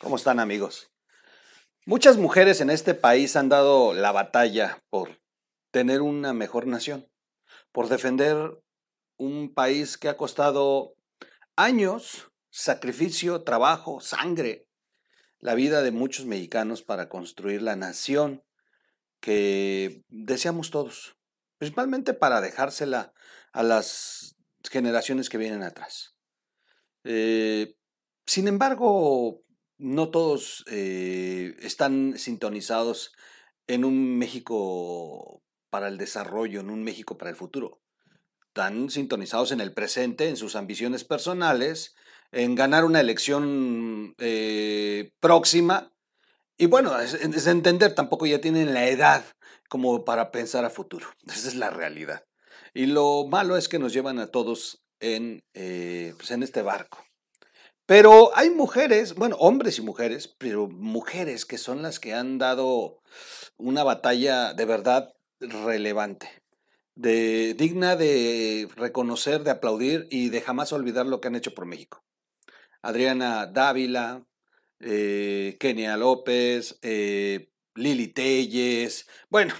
¿Cómo están amigos? Muchas mujeres en este país han dado la batalla por tener una mejor nación, por defender un país que ha costado años, sacrificio, trabajo, sangre, la vida de muchos mexicanos para construir la nación que deseamos todos, principalmente para dejársela a las generaciones que vienen atrás. Eh, sin embargo, no todos eh, están sintonizados en un México para el desarrollo, en un México para el futuro. Están sintonizados en el presente, en sus ambiciones personales, en ganar una elección eh, próxima. Y bueno, es, entender, tampoco ya tienen la edad como para pensar a futuro. Esa es la realidad. Y lo malo es que nos llevan a todos en, eh, pues en este barco. Pero hay mujeres, bueno, hombres y mujeres, pero mujeres que son las que han dado una batalla de verdad relevante, de, digna de reconocer, de aplaudir y de jamás olvidar lo que han hecho por México. Adriana Dávila, eh, Kenia López, eh, Lili Telles, bueno,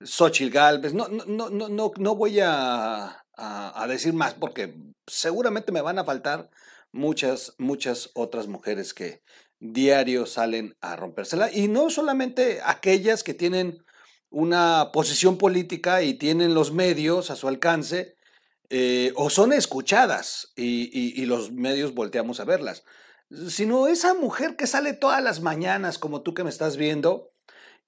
Xochitl Galvez, no, no, no, no, voy a, a, a decir más porque seguramente me van a faltar muchas, muchas otras mujeres que diario salen a rompérsela. Y no solamente aquellas que tienen una posición política y tienen los medios a su alcance, eh, o son escuchadas y, y, y, los medios volteamos a verlas, sino esa mujer que sale todas las mañanas, como tú que me estás viendo,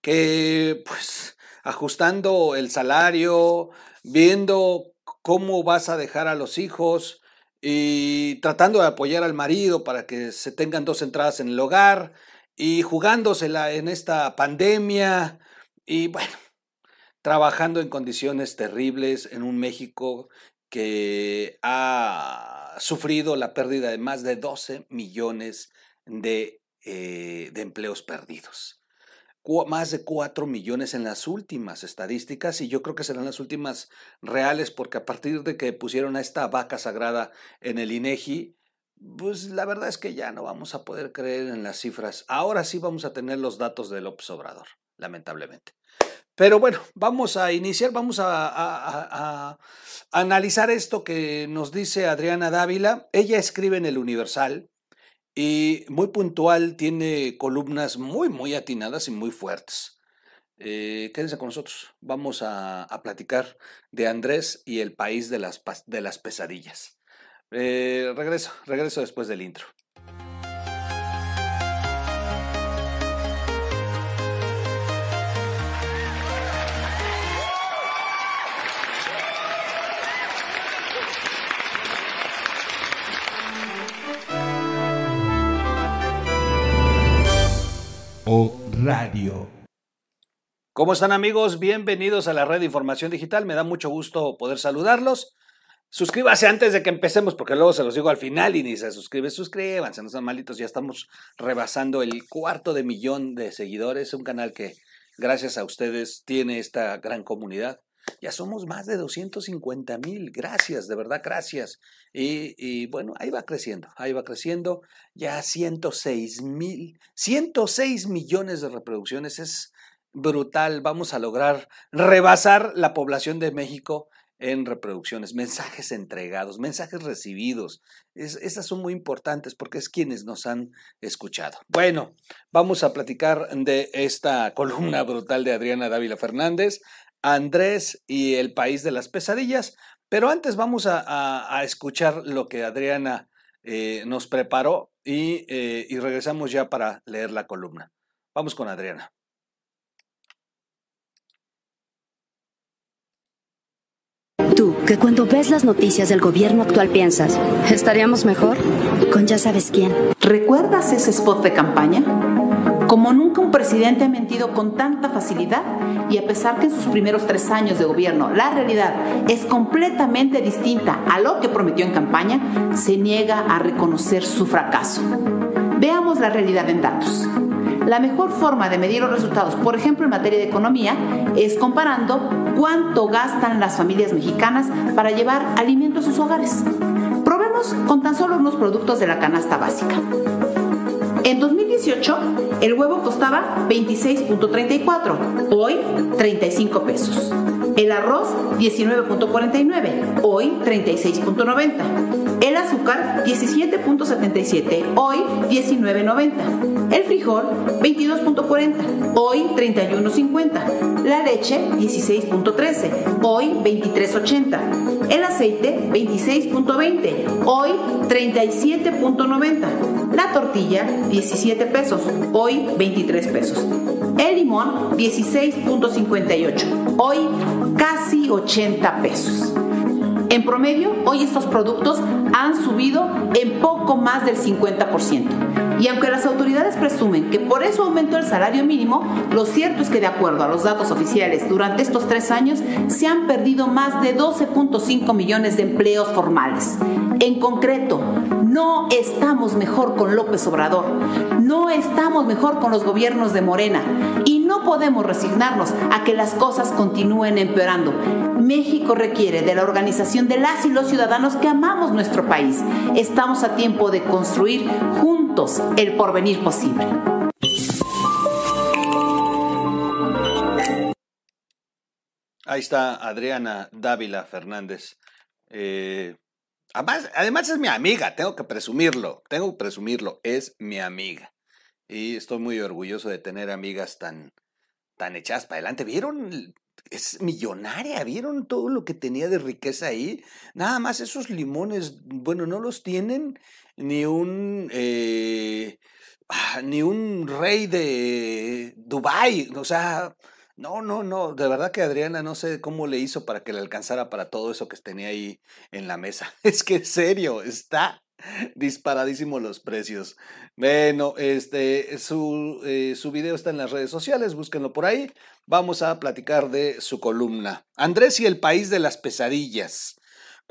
que pues ajustando el salario, viendo cómo vas a dejar a los hijos, y tratando de apoyar al marido para que se tengan dos entradas en el hogar y jugándosela en esta pandemia y bueno, trabajando en condiciones terribles en un México que ha sufrido la pérdida de más de 12 millones de, eh, de empleos perdidos más de 4 millones en las últimas estadísticas y yo creo que serán las últimas reales porque a partir de que pusieron a esta vaca sagrada en el INEGI, pues la verdad es que ya no vamos a poder creer en las cifras. Ahora sí vamos a tener los datos del López Obrador, lamentablemente. Pero bueno, vamos a iniciar, vamos a, analizar esto que nos dice Adriana Dávila. Ella escribe en el Universal y muy puntual, tiene columnas muy, muy atinadas y muy fuertes. Eh, quédense con nosotros. Vamos a, platicar de Andrés y el país de las, de las pesadillas. Eh, regreso, regreso después del intro. Radio. ¿Cómo están amigos? Bienvenidos a la red de información digital. Me da mucho gusto poder saludarlos. Suscríbase antes de que empecemos, porque luego se los digo al final y ni se suscribe. Suscríbanse, no sean malitos. Ya estamos rebasando el cuarto de millón de seguidores. Un canal que, gracias a ustedes, tiene esta gran comunidad. Ya somos más de 250 mil. Gracias, de verdad, gracias. Y, y, bueno, ahí va creciendo, ahí va creciendo. Ya 106 mil, 106 millones de reproducciones. Es brutal. Vamos a lograr rebasar la población de México en reproducciones, mensajes entregados, mensajes recibidos. Es, esas son muy importantes porque es quienes nos han escuchado. Bueno, vamos a platicar de esta columna brutal de Adriana Dávila Fernández. Andrés y el país de las pesadillas. Pero antes vamos a, a, a escuchar lo que Adriana eh, nos preparó y, eh, y regresamos ya para leer la columna. Vamos con Adriana. Tú, que cuando ves las noticias del gobierno actual piensas, ¿estaríamos mejor? Con ya sabes quién. ¿Recuerdas ese spot de campaña? Como nunca un presidente ha mentido con tanta facilidad y a pesar que en sus primeros tres años de gobierno la realidad es completamente distinta a lo que prometió en campaña, se niega a reconocer su fracaso. Veamos la realidad en datos. La mejor forma de medir los resultados, por ejemplo en materia de economía, es comparando cuánto gastan las familias mexicanas para llevar alimentos a sus hogares. Probemos con tan solo unos productos de la canasta básica. En 2018, 2018 el huevo costaba 26.34, hoy 35 pesos. El arroz 19.49, hoy 36.90. El azúcar 17.77, hoy 19.90. El frijol 22.40, hoy 31.50. La leche 16.13, hoy 23.80. El aceite 26.20, hoy 37.90. La tortilla 17 pesos, hoy 23 pesos. El limón 16.58, hoy casi 80 pesos. En promedio, hoy estos productos han subido en poco más del 50%. Y aunque las autoridades presumen que por eso aumentó el salario mínimo, lo cierto es que de acuerdo a los datos oficiales, durante estos tres años se han perdido más de 12.5 millones de empleos formales. En concreto, no estamos mejor con López Obrador, no estamos mejor con los gobiernos de Morena y no podemos resignarnos a que las cosas continúen empeorando. México requiere de la organización de las y los ciudadanos que amamos nuestro país. Estamos a tiempo de construir juntos el porvenir posible. Ahí está Adriana Dávila Fernández. Eh, además, es mi amiga, tengo que presumirlo, tengo que presumirlo, es mi amiga. Y estoy muy orgulloso de tener amigas tan, tan echadas para adelante. ¿Vieron? Es millonaria, ¿vieron todo lo que tenía de riqueza ahí? Nada más esos limones, bueno, no los tienen ni un... eh, ah, ni un rey de Dubái, o sea, no, no, no, de verdad que Adriana no sé cómo le hizo para que le alcanzara para todo eso que tenía ahí en la mesa. Es que en serio, está disparadísimo los precios. Bueno, este, su, eh, su video está en las redes sociales, búsquenlo por ahí. Vamos a platicar de su columna. Andrés y el país de las pesadillas.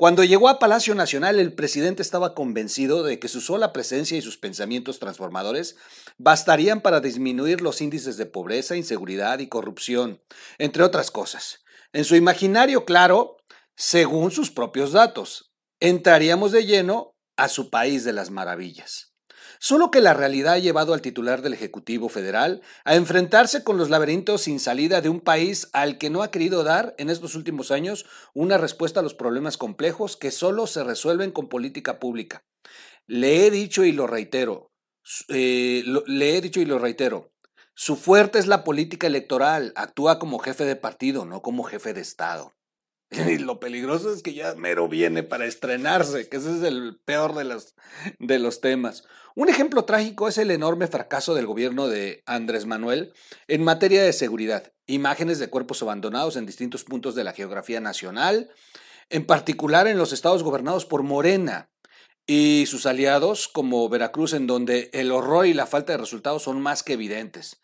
Cuando llegó a Palacio Nacional, el presidente estaba convencido de que su sola presencia y sus pensamientos transformadores bastarían para disminuir los índices de pobreza, inseguridad y corrupción, entre otras cosas. En su imaginario, claro, según sus propios datos, entraríamos de lleno a su país de las maravillas. Solo que la realidad ha llevado al titular del Ejecutivo Federal a enfrentarse con los laberintos sin salida de un país al que no ha querido dar en estos últimos años una respuesta a los problemas complejos que solo se resuelven con política pública. Le he dicho y lo reitero, eh, le he dicho y lo reitero, su fuerte es la política electoral, actúa como jefe de partido, no como jefe de Estado. Y lo peligroso es que ya mero viene para estrenarse, que ese es el peor de los, de los temas. Un ejemplo trágico es el enorme fracaso del gobierno de Andrés Manuel en materia de seguridad. Imágenes de cuerpos abandonados en distintos puntos de la geografía nacional, en particular en los estados gobernados por Morena y sus aliados como Veracruz, en donde el horror y la falta de resultados son más que evidentes.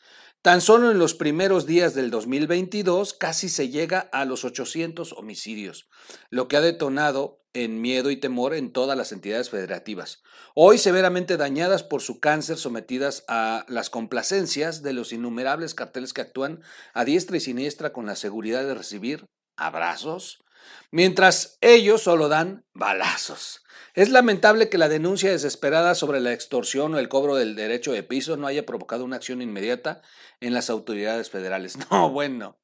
Tan solo en los primeros días del 2022 casi se llega a los 800 homicidios, lo que ha detonado en miedo y temor en todas las entidades federativas, hoy severamente dañadas por su cáncer, sometidas a las complacencias de los innumerables carteles que actúan a diestra y siniestra con la seguridad de recibir abrazos, mientras ellos solo dan balazos. Es lamentable que la denuncia desesperada sobre la extorsión o el cobro del derecho de piso no haya provocado una acción inmediata en las autoridades federales. No, bueno.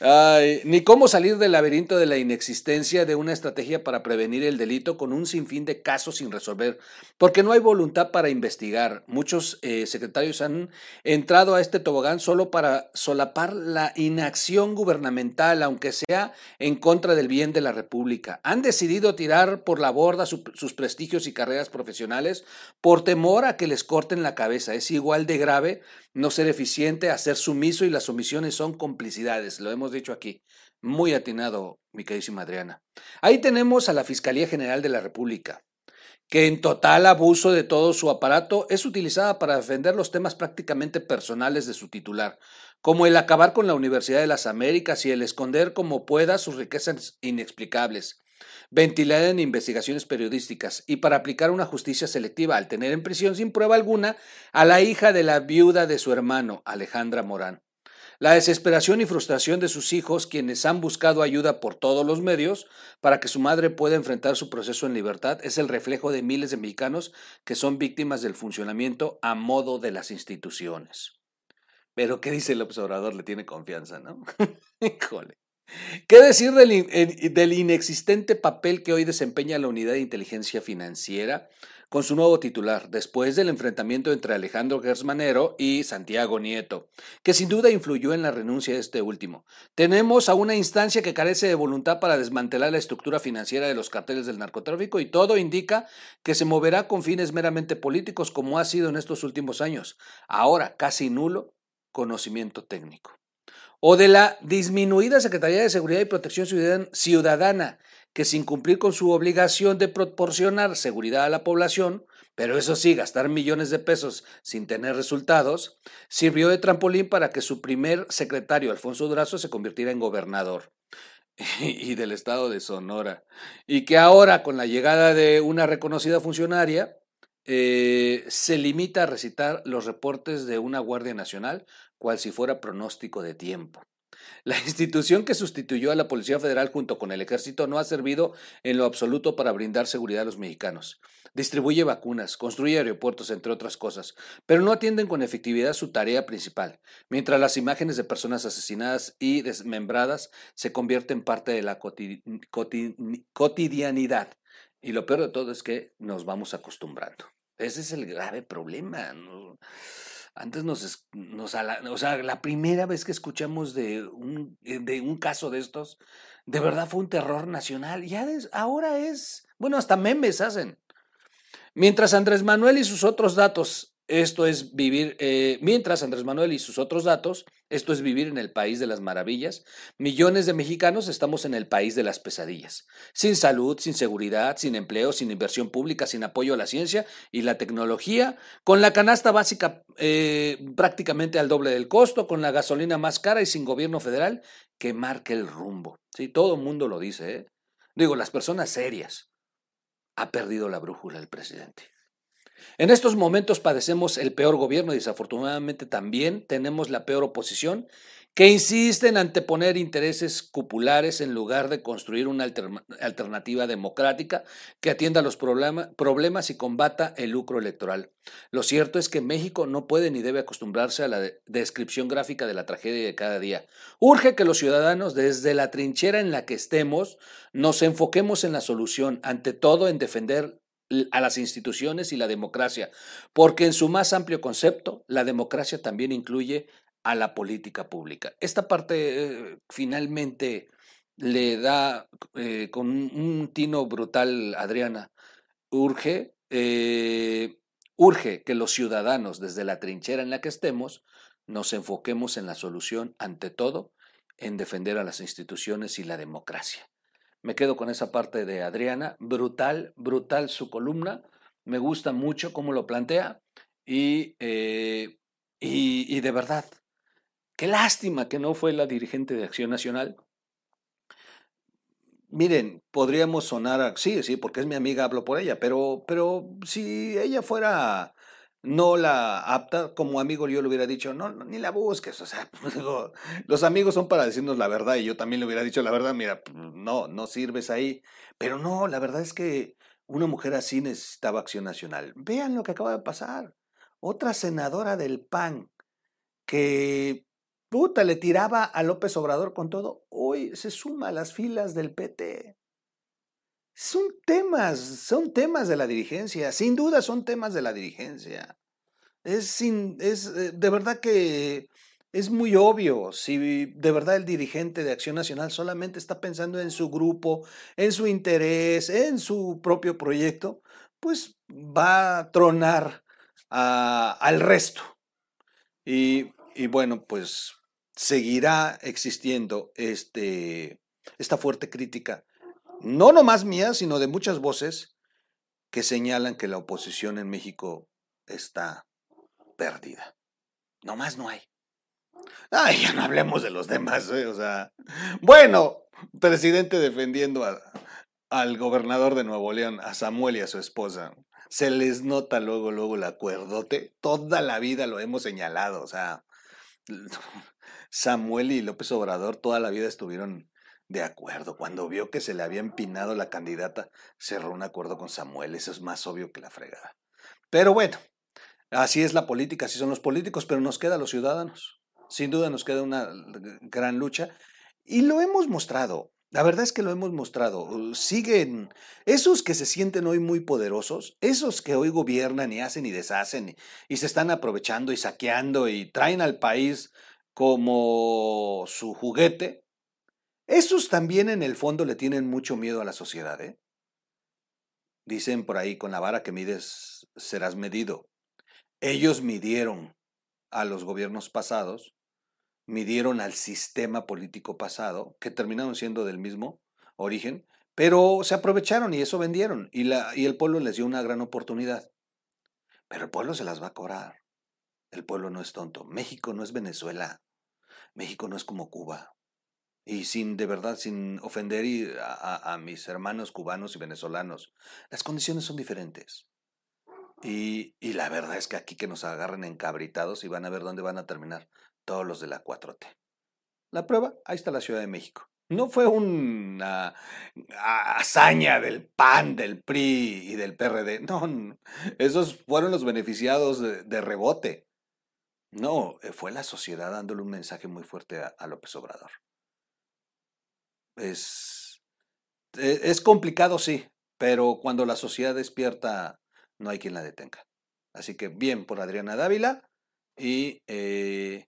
Ay, ni cómo salir del laberinto de la inexistencia de una estrategia para prevenir el delito con un sinfín de casos sin resolver, porque no hay voluntad para investigar. Muchos eh, secretarios han entrado a este tobogán solo para solapar la inacción gubernamental, aunque sea en contra del bien de la República. Han decidido tirar por la borda su, sus prestigios y carreras profesionales por temor a que les corten la cabeza. Es igual de grave no ser eficiente, hacer sumiso y las omisiones son complicidades. Lo hemos dicho aquí. Muy atinado, mi queridísima Adriana. Ahí tenemos a la Fiscalía General de la República, que en total abuso de todo su aparato es utilizada para defender los temas prácticamente personales de su titular, como el acabar con la Universidad de las Américas y el esconder como pueda sus riquezas inexplicables ventilada en investigaciones periodísticas y para aplicar una justicia selectiva al tener en prisión sin prueba alguna a la hija de la viuda de su hermano, Alejandra Morán. La desesperación y frustración de sus hijos, quienes han buscado ayuda por todos los medios para que su madre pueda enfrentar su proceso en libertad, es el reflejo de miles de mexicanos que son víctimas del funcionamiento a modo de las instituciones. Pero, ¿qué dice el observador? Le tiene confianza, ¿no? Híjole. ¿Qué decir del, inexistente papel que hoy desempeña la Unidad de Inteligencia Financiera con su nuevo titular, después del enfrentamiento entre Alejandro Gersmanero y Santiago Nieto, que sin duda influyó en la renuncia de este último? Tenemos a una instancia que carece de voluntad para desmantelar la estructura financiera de los carteles del narcotráfico y todo indica que se moverá con fines meramente políticos como ha sido en estos últimos años. Ahora, casi nulo conocimiento técnico o de la disminuida Secretaría de Seguridad y Protección Ciudadana, que sin cumplir con su obligación de proporcionar seguridad a la población, pero eso sí, gastar millones de pesos sin tener resultados, sirvió de trampolín para que su primer secretario, Alfonso Durazo, se convirtiera en gobernador y del estado de Sonora. Y que ahora, con la llegada de una reconocida funcionaria, eh, se limita a recitar los reportes de una Guardia Nacional cual si fuera pronóstico de tiempo. La institución que sustituyó a la Policía Federal junto con el Ejército no ha servido en lo absoluto para brindar seguridad a los mexicanos. Distribuye vacunas, construye aeropuertos, entre otras cosas, pero no atienden con efectividad su tarea principal, mientras las imágenes de personas asesinadas y desmembradas se convierten en parte de la cotidianidad. Y lo peor de todo es que nos vamos acostumbrando. Ese es el grave problema. Antes nos, nos o sea, la primera vez que escuchamos de un, eh, de un caso de estos, de verdad fue un terror nacional. Ya ahora es, bueno, hasta memes hacen. Mientras Andrés Manuel y sus otros datos esto es vivir, eh, mientras Andrés Manuel y sus otros datos, esto es vivir en el país de las maravillas, millones de mexicanos estamos en el país de las pesadillas, sin salud, sin seguridad, sin empleo, sin inversión pública, sin apoyo a la ciencia y la tecnología, con la canasta básica eh, prácticamente al doble del costo, con la gasolina más cara y sin gobierno federal que marque el rumbo. Sí, todo el mundo lo dice, ¿eh? Digo, las personas serias. Ha perdido la brújula el presidente. En estos momentos padecemos el peor gobierno y desafortunadamente también tenemos la peor oposición que insiste en anteponer intereses cupulares en lugar de construir una alternativa democrática que atienda los problemas y combata el lucro electoral. Lo cierto es que México no puede ni debe acostumbrarse a la descripción gráfica de la tragedia de cada día. Urge que los ciudadanos, desde la trinchera en la que estemos, nos enfoquemos en la solución, ante todo en defender a las instituciones y la democracia, porque en su más amplio concepto, la democracia también incluye a la política pública. Esta parte eh, finalmente le da eh, con un, tino brutal, Adriana, urge, eh, urge que los ciudadanos, desde la trinchera en la que estemos, nos enfoquemos en la solución, ante todo, en defender a las instituciones y la democracia. Me quedo con esa parte de Adriana. Brutal, brutal su columna. Me gusta mucho cómo lo plantea. Y, eh, y, de verdad, qué lástima que no fue la dirigente de Acción Nacional. Miren, podríamos sonar, a, sí, sí, porque es mi amiga, hablo por ella, pero, pero si ella fuera no la apta, como amigo yo le hubiera dicho, no, ni la busques, o sea, los amigos son para decirnos la verdad y yo también le hubiera dicho la verdad, mira, pues, no, no sirves ahí, pero no, la verdad es que una mujer así necesitaba acción nacional. Vean lo que acaba de pasar. Otra senadora del PAN que puta le tiraba a López Obrador con todo, hoy se suma a las filas del PT. Son temas, son temas de la dirigencia, sin duda son temas de la dirigencia. Es, sin, es eh, de verdad que es muy obvio si de verdad el dirigente de Acción Nacional solamente está pensando en su grupo, en su interés, en su propio proyecto, pues va a tronar al resto. Y, y, bueno, pues seguirá existiendo este, esta fuerte crítica no nomás mía, sino de muchas voces que señalan que la oposición en México está perdida. No más no hay. Ay, ya no hablemos de los demás, ¿eh? o sea. Bueno, presidente defendiendo al gobernador de Nuevo León, a Samuel y a su esposa. Se les nota luego, luego el acuerdote. Toda la vida lo hemos señalado, o sea, Samuel y López Obrador toda la vida estuvieron de acuerdo. Cuando vio que se le había empinado la candidata, cerró un acuerdo con Samuel. Eso es más obvio que la fregada. Pero bueno, así es la política, así son los políticos, pero nos queda a los ciudadanos. Sin duda nos queda una gran lucha y lo hemos mostrado. La verdad es que lo hemos mostrado. Siguen esos que se sienten hoy muy poderosos, esos que hoy gobiernan y hacen y deshacen y, se están aprovechando y saqueando y traen al país como su juguete, esos también en el fondo le tienen mucho miedo a la sociedad. ¿eh? Dicen por ahí, con la vara que mides serás medido. Ellos midieron a los gobiernos pasados midieron al sistema político pasado, que terminaron siendo del mismo origen, pero se aprovecharon y eso vendieron y, la, y el pueblo les dio una gran oportunidad. Pero el pueblo se las va a cobrar. El pueblo no es tonto. México no es Venezuela. México no es como Cuba. Y sin, de verdad, sin ofender a, mis hermanos cubanos y venezolanos, las condiciones son diferentes. Y, y, la verdad es que aquí que nos agarren encabritados y van a ver dónde van a terminar todos los de la 4T. La prueba, ahí está la Ciudad de México. No fue una hazaña del PAN, del PRI y del PRD. No, esos fueron los beneficiados de, rebote. No, eh, fue la sociedad dándole un mensaje muy fuerte a, López Obrador. Es, e, es complicado, sí, pero cuando la sociedad despierta, no hay quien la detenga. Así que bien por Adriana Dávila y eh,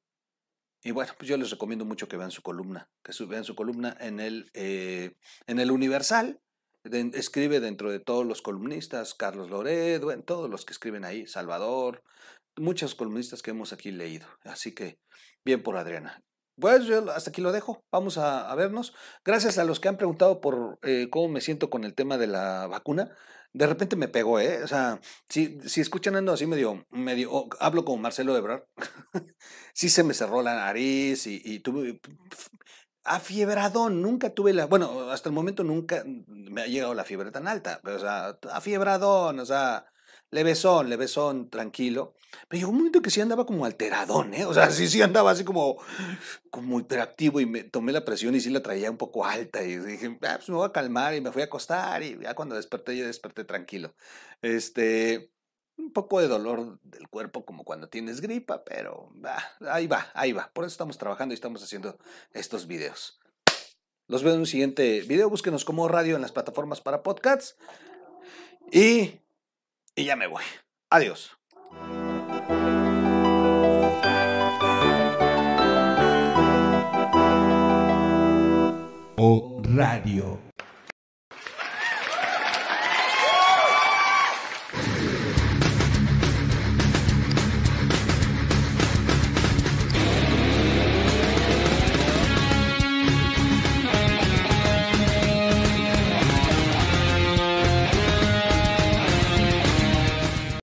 y bueno, pues yo les recomiendo mucho que vean su columna, que vean su columna en el, eh, en el Universal. escribe dentro de todos los columnistas, Carlos Loredo, en todos los que escriben ahí, Salvador, muchos columnistas que hemos aquí leído. Así que bien por Adriana. Pues yo hasta aquí lo dejo. Vamos a, vernos. Gracias a los que han preguntado por eh, cómo me siento con el tema de la vacuna de repente me pegó, ¿eh? O sea, si, si escuchan ando así medio, medio, hablo como Marcelo Ebrard, sí se me cerró la nariz y, y tuve afiebradón, nunca tuve la, bueno, hasta el momento nunca me ha llegado la fiebre tan alta, pero, o sea, afiebradón, o sea, levesón, levesón, tranquilo. Pero llegó un momento que sí andaba como alteradón, ¿eh? O sea, sí, sí andaba así como, como hiperactivo y me tomé la presión y sí la traía un poco alta y dije, ah, pues me voy a calmar y me fui a acostar y ya cuando desperté, ya desperté tranquilo. Este, un poco de dolor del cuerpo como cuando tienes gripa, pero ahí va, ahí va. Por eso estamos trabajando y estamos haciendo estos videos. Los veo en un siguiente video. Búsquenos como radio en las plataformas para podcasts. Y y ya me voy. Adiós. O Radio.